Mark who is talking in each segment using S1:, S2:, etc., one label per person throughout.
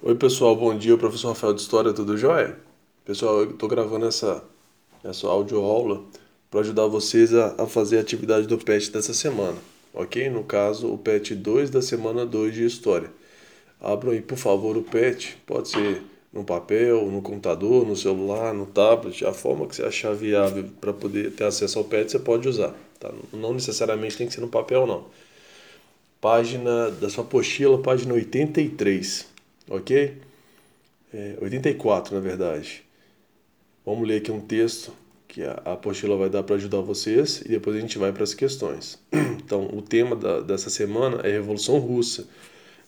S1: Oi pessoal, bom dia, o professor Rafael de História, tudo jóia? Pessoal, eu estou gravando essa, essa aula para ajudar vocês a, a fazer a atividade do PET dessa semana, ok? No caso, o PET 2 da semana 2 de História. Abram aí, por favor, o PET, pode ser no papel, no computador, no celular, no tablet, a forma que você achar viável para poder ter acesso ao PET, você pode usar, tá? Não necessariamente tem que ser no papel, não. Página da sua apostila, página 83 ok? É, 84, na verdade. Vamos ler aqui um texto que a apostila vai dar para ajudar vocês e depois a gente vai para as questões. Então, o tema da, dessa semana é Revolução Russa.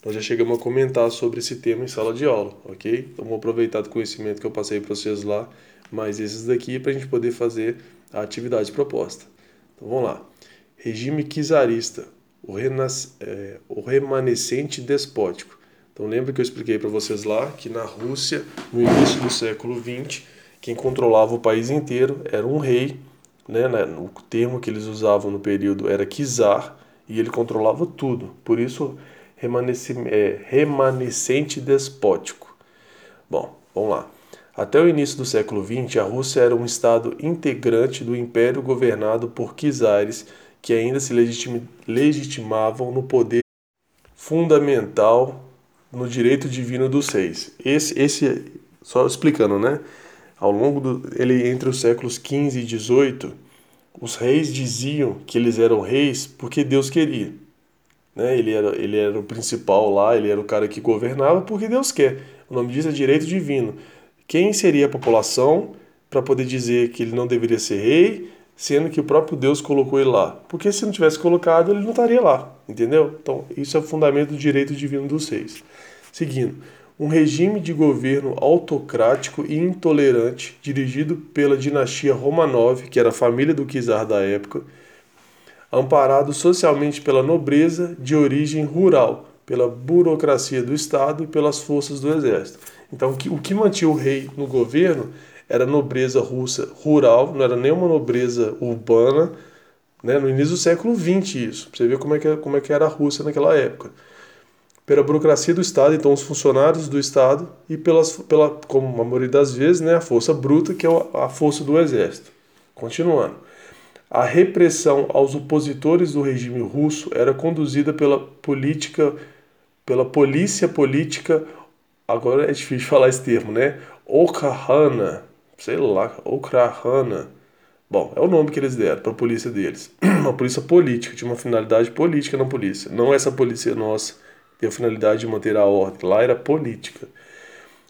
S1: Nós já chegamos a comentar sobre esse tema em sala de aula, ok? Então, vamos aproveitar do conhecimento que eu passei para vocês lá, mais esses daqui, para a gente poder fazer a atividade proposta. Então, vamos lá. Regime czarista, o, renas, é, o remanescente despótico. Então lembra que eu expliquei para vocês lá que na Rússia, no início do século XX, quem controlava o país inteiro era um rei, né, né? O termo que eles usavam no período era czar e ele controlava tudo. Por isso é, remanescente despótico. Bom, vamos lá. Até o início do século XX, a Rússia era um estado integrante do império governado por czares que ainda se legitimavam no poder fundamental no direito divino dos reis. Esse, esse só explicando, né? Ao longo do, ele entre os séculos 15 e 18, os reis diziam que eles eram reis porque Deus queria. Né? Ele, era, ele era o principal lá, ele era o cara que governava porque Deus quer. O nome disso é direito divino. Quem seria a população para poder dizer que ele não deveria ser rei, sendo que o próprio Deus colocou ele lá? Porque se não tivesse colocado, ele não estaria lá, entendeu? Então, isso é o fundamento do direito divino dos reis. Seguindo, um regime de governo autocrático e intolerante dirigido pela dinastia Romanov, que era a família do czar da época, amparado socialmente pela nobreza de origem rural, pela burocracia do Estado e pelas forças do exército. Então, o que mantinha o rei no governo era nobreza russa rural, não era nenhuma nobreza urbana, né? no início do século XX isso, você ver como é, que, como é que era a Rússia naquela época pela burocracia do Estado, então os funcionários do Estado, e pelas, pela, como a maioria das vezes, né, a força bruta, que é a força do exército. Continuando. A repressão aos opositores do regime russo era conduzida pela política, pela polícia política, agora é difícil falar esse termo, né? Okrahana, sei lá, Okrahana. Bom, é o nome que eles deram para a polícia deles. Uma polícia política, tinha uma finalidade política na polícia, não essa polícia nossa e a finalidade de manter a ordem. Lá era política.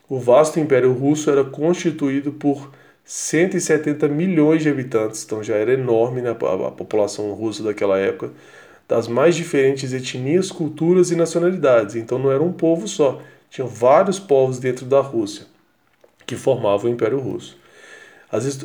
S1: O vasto Império Russo era constituído por 170 milhões de habitantes, então já era enorme né, a população russa daquela época, das mais diferentes etnias, culturas e nacionalidades. Então não era um povo só, tinham vários povos dentro da Rússia que formavam o Império Russo.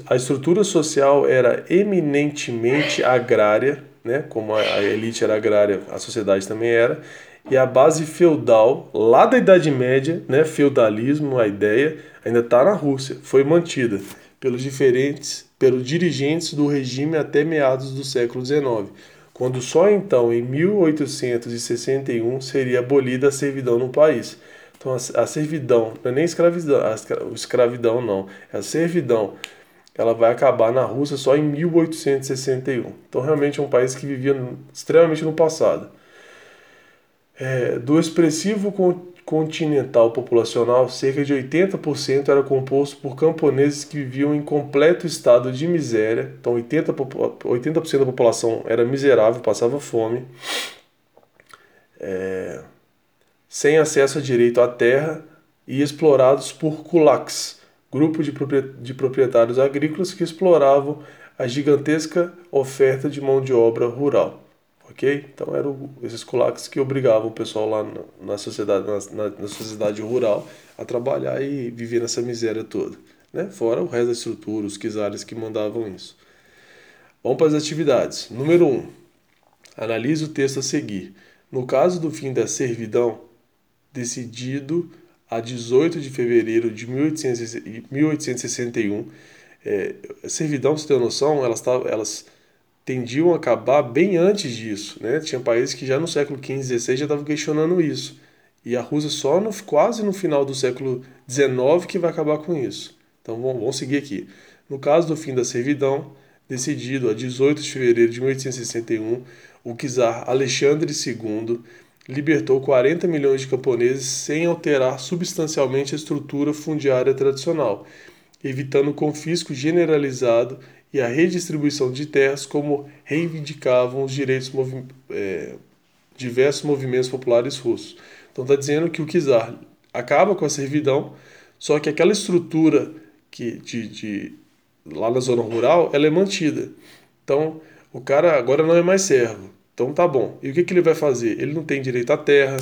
S1: A estrutura social era eminentemente agrária, né? como a elite era agrária, a sociedade também era, e a base feudal, lá da Idade Média, né, feudalismo, a ideia, ainda está na Rússia, foi mantida pelos diferentes, pelos dirigentes do regime até meados do século XIX, quando só então, em 1861, seria abolida a servidão no país. Então a, a servidão, não é nem escravidão, a escravidão não, é a servidão ela vai acabar na Rússia só em 1861. Então realmente é um país que vivia extremamente no passado. É, do expressivo continental populacional, cerca de 80% era composto por camponeses que viviam em completo estado de miséria. Então, 80%, 80 da população era miserável, passava fome, é, sem acesso a direito à terra e explorados por kulaks, grupo de proprietários agrícolas que exploravam a gigantesca oferta de mão de obra rural ok? Então eram esses kulaks que obrigavam o pessoal lá na, sociedade, na, na, sociedade rural a trabalhar e viver nessa miséria toda, né? Fora o resto da estrutura, os czares que mandavam isso. Vamos para as atividades. Número 1. Um, analise o texto a seguir. No caso do fim da servidão, decidido a 18 de fevereiro de 1861, é, a servidão, se tem noção, elas, tavam, elas tendiam a acabar bem antes disso. Né? Tinha países que já no século XV, XVI já estavam questionando isso. E a Rússia só no, quase no final do século XIX que vai acabar com isso. Então vamos, vamos seguir aqui. No caso do fim da servidão, decidido a 18 de fevereiro de 1861, o czar Alexandre II libertou 40 milhões de camponeses sem alterar substancialmente a estrutura fundiária tradicional, evitando o confisco generalizado e a redistribuição de terras como reivindicavam os direitos movi é, diversos movimentos populares russos. Então está dizendo que o czar acaba com a servidão, só que aquela estrutura que de, de lá na zona rural, ela é mantida. Então, o cara agora não é mais servo. Então tá bom. E o que, que ele vai fazer? Ele não tem direito à terra,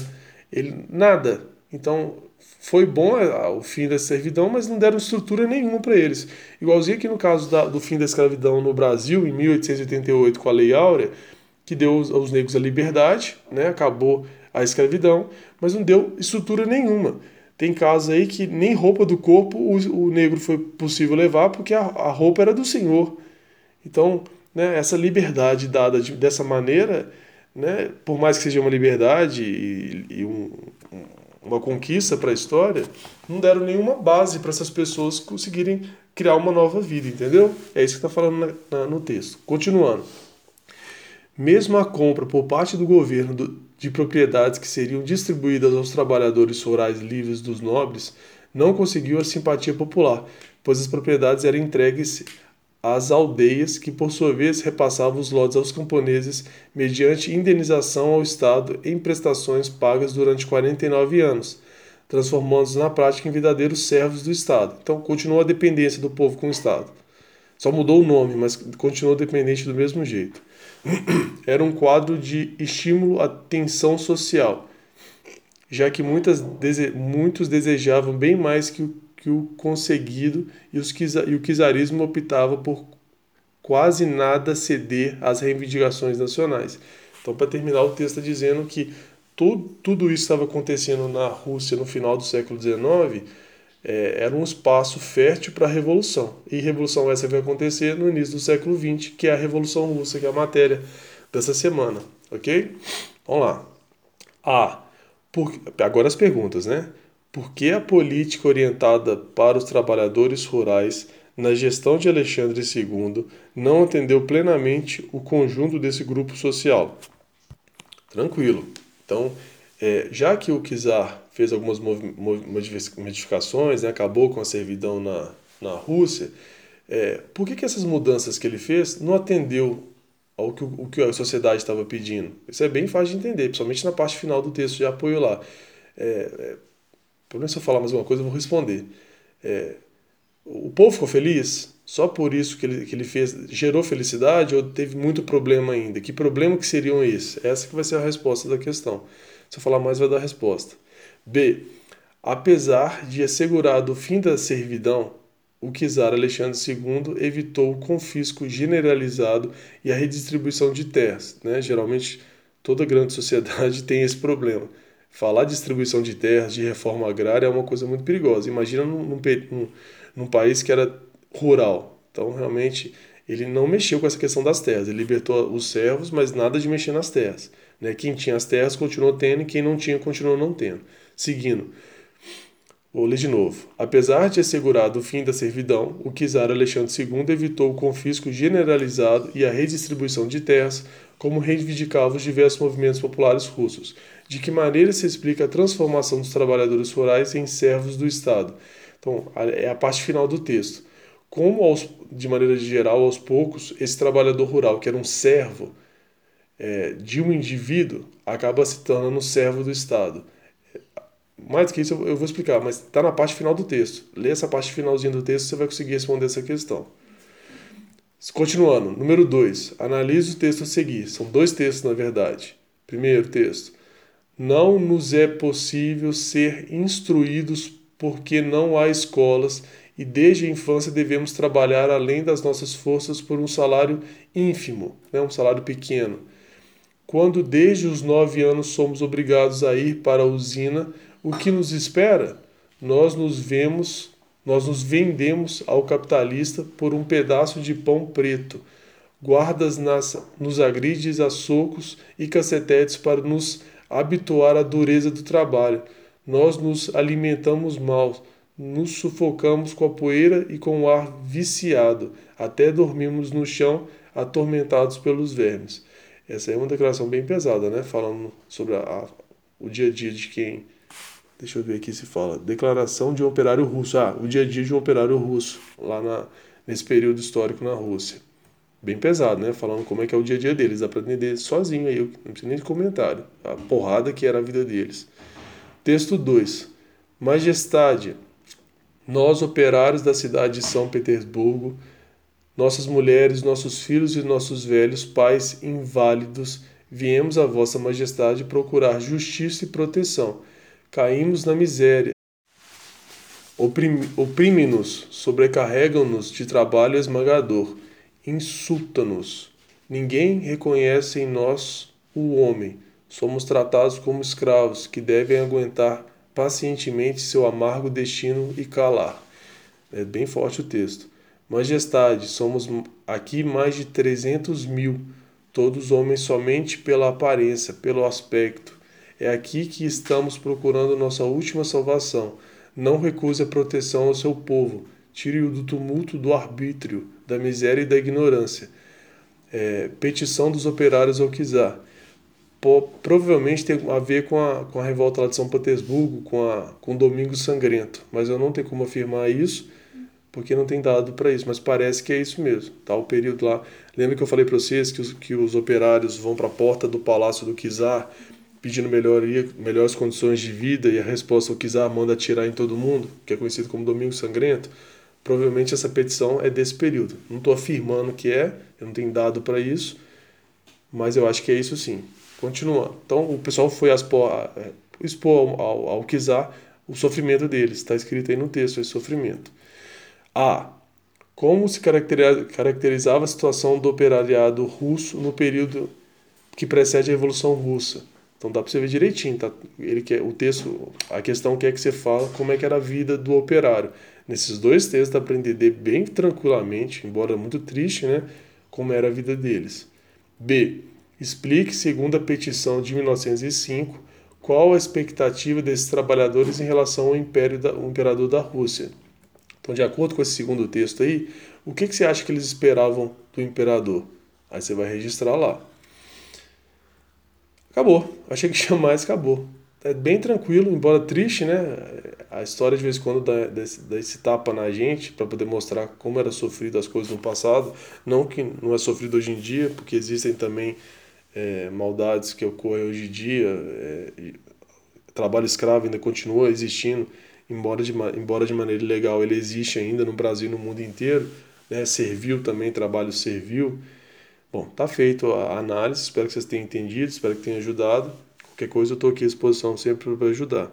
S1: ele nada. Então foi bom o fim da servidão, mas não deram estrutura nenhuma para eles. Igualzinho que no caso da, do fim da escravidão no Brasil, em 1888, com a Lei Áurea, que deu aos, aos negros a liberdade, né? acabou a escravidão, mas não deu estrutura nenhuma. Tem casos aí que nem roupa do corpo o, o negro foi possível levar porque a, a roupa era do Senhor. Então, né, essa liberdade dada de, dessa maneira, né, por mais que seja uma liberdade e, e um, uma conquista para a história, não deram nenhuma base para essas pessoas conseguirem criar uma nova vida, entendeu? É isso que está falando na, na, no texto. Continuando. Mesmo a compra por parte do governo do, de propriedades que seriam distribuídas aos trabalhadores rurais livres dos nobres não conseguiu a simpatia popular, pois as propriedades eram entregues às aldeias, que por sua vez repassavam os lotes aos camponeses mediante indenização ao Estado em prestações pagas durante 49 anos, transformando-os na prática em verdadeiros servos do Estado. Então continua a dependência do povo com o Estado. Só mudou o nome, mas continuou dependente do mesmo jeito. Era um quadro de estímulo à tensão social, já que muitas, muitos desejavam bem mais que o, que o conseguido e, os, e o czarismo optava por quase nada ceder às reivindicações nacionais. Então, para terminar, o texto está dizendo que tudo, tudo isso estava acontecendo na Rússia no final do século XIX é, era um espaço fértil para a revolução. E revolução essa vai acontecer no início do século XX, que é a Revolução Russa, que é a matéria dessa semana, ok? Vamos lá. A. Por, agora as perguntas, né? Por que a política orientada para os trabalhadores rurais na gestão de Alexandre II não atendeu plenamente o conjunto desse grupo social? Tranquilo. Então, é, já que o czar fez algumas modificações, né, acabou com a servidão na, na Rússia, é, por que, que essas mudanças que ele fez não atendeu ao que, o que a sociedade estava pedindo? Isso é bem fácil de entender, principalmente na parte final do texto de apoio lá. É, é, pelo menos se eu falar mais uma coisa, eu vou responder. É, o povo ficou feliz? Só por isso que ele, que ele fez, gerou felicidade ou teve muito problema ainda? Que problema que seriam esses? Essa que vai ser a resposta da questão. Se eu falar mais, vai dar a resposta. B. Apesar de assegurado o fim da servidão, o czar Alexandre II evitou o confisco generalizado e a redistribuição de terras. Né? Geralmente, toda grande sociedade tem esse problema. Falar de distribuição de terras, de reforma agrária, é uma coisa muito perigosa. Imagina num, num, num país que era rural. Então, realmente, ele não mexeu com essa questão das terras. Ele libertou os servos, mas nada de mexer nas terras. Né? Quem tinha as terras continuou tendo e quem não tinha continuou não tendo. Seguindo. Vou ler de novo. Apesar de assegurado o fim da servidão, o czar Alexandre II evitou o confisco generalizado e a redistribuição de terras, como reivindicavam os diversos movimentos populares russos. De que maneira se explica a transformação dos trabalhadores rurais em servos do Estado? Então, é a parte final do texto. Como, aos, de maneira geral, aos poucos, esse trabalhador rural, que era um servo, é, de um indivíduo acaba se tornando servo do Estado. Mais que isso eu vou explicar, mas está na parte final do texto. Lê essa parte finalzinha do texto você vai conseguir responder essa questão. Continuando, número 2. Analise o texto a seguir. São dois textos, na verdade. Primeiro texto. Não nos é possível ser instruídos porque não há escolas e desde a infância devemos trabalhar além das nossas forças por um salário ínfimo, né? um salário pequeno quando desde os nove anos somos obrigados a ir para a usina, o que nos espera? Nós nos vemos, nós nos vendemos ao capitalista por um pedaço de pão preto, guardas nas, nos agrides a socos e cacetetes para nos habituar à dureza do trabalho. Nós nos alimentamos mal, nos sufocamos com a poeira e com o ar viciado, até dormimos no chão, atormentados pelos vermes. Essa é uma declaração bem pesada, né? Falando sobre a, a, o dia a dia de quem. Deixa eu ver aqui se fala. Declaração de um operário russo. Ah, o dia a dia de um operário russo, lá na, nesse período histórico na Rússia. Bem pesado, né? Falando como é que é o dia a dia deles. Dá pra entender sozinho aí, não precisa nem de comentário. A porrada que era a vida deles. Texto 2. Majestade, nós, operários da cidade de São Petersburgo, nossas mulheres, nossos filhos e nossos velhos pais inválidos, viemos a Vossa Majestade procurar justiça e proteção. Caímos na miséria. Oprime-nos, sobrecarregam-nos de trabalho esmagador, insulta-nos. Ninguém reconhece em nós o homem. Somos tratados como escravos que devem aguentar pacientemente seu amargo destino e calar. É bem forte o texto. Majestade, somos aqui mais de 300 mil, todos homens somente pela aparência, pelo aspecto. É aqui que estamos procurando nossa última salvação. Não recuse a proteção ao seu povo. Tire-o do tumulto do arbítrio, da miséria e da ignorância. É, petição dos operários ao Kizar provavelmente tem a ver com a, com a revolta lá de São Petersburgo, com, a, com o Domingo Sangrento, mas eu não tenho como afirmar isso, porque não tem dado para isso, mas parece que é isso mesmo, tá? O período lá, lembra que eu falei para vocês que os, que os operários vão para a porta do palácio do Kizar pedindo melhoria, melhores condições de vida e a resposta ao Kizar manda atirar em todo mundo, que é conhecido como Domingo Sangrento. Provavelmente essa petição é desse período. Não estou afirmando que é, eu não tenho dado para isso, mas eu acho que é isso sim. Continuando. Então, o pessoal foi expor, é, expor ao, ao Kizar o sofrimento deles. Está escrito aí no texto, esse sofrimento. A. Como se caracterizava a situação do operariado russo no período que precede a Revolução Russa. Então dá para você ver direitinho, tá? Ele quer o texto, a questão quer que você fala como é que era a vida do operário. Nesses dois textos dá para entender bem tranquilamente, embora muito triste, né, como era a vida deles. B. Explique, segundo a petição de 1905, qual a expectativa desses trabalhadores em relação ao, império da, imperador da Rússia. Então, de acordo com esse segundo texto aí, o que, que você acha que eles esperavam do imperador? Aí você vai registrar lá. Acabou. Achei que tinha mais, acabou. É bem tranquilo, embora triste, né? A história de vez em quando dá, desse, esse tapa na gente para poder mostrar como era sofrido as coisas no passado. Não que não é sofrido hoje em dia, porque existem também é, maldades que ocorrem hoje em dia, é, trabalho escravo ainda continua existindo, embora de, embora de maneira ilegal ele existe ainda no Brasil e no mundo inteiro, né, servil também, trabalho servil. Bom, tá feito a análise, espero que vocês tenham entendido, espero que tenha ajudado. Qualquer coisa eu estou aqui à disposição sempre para ajudar.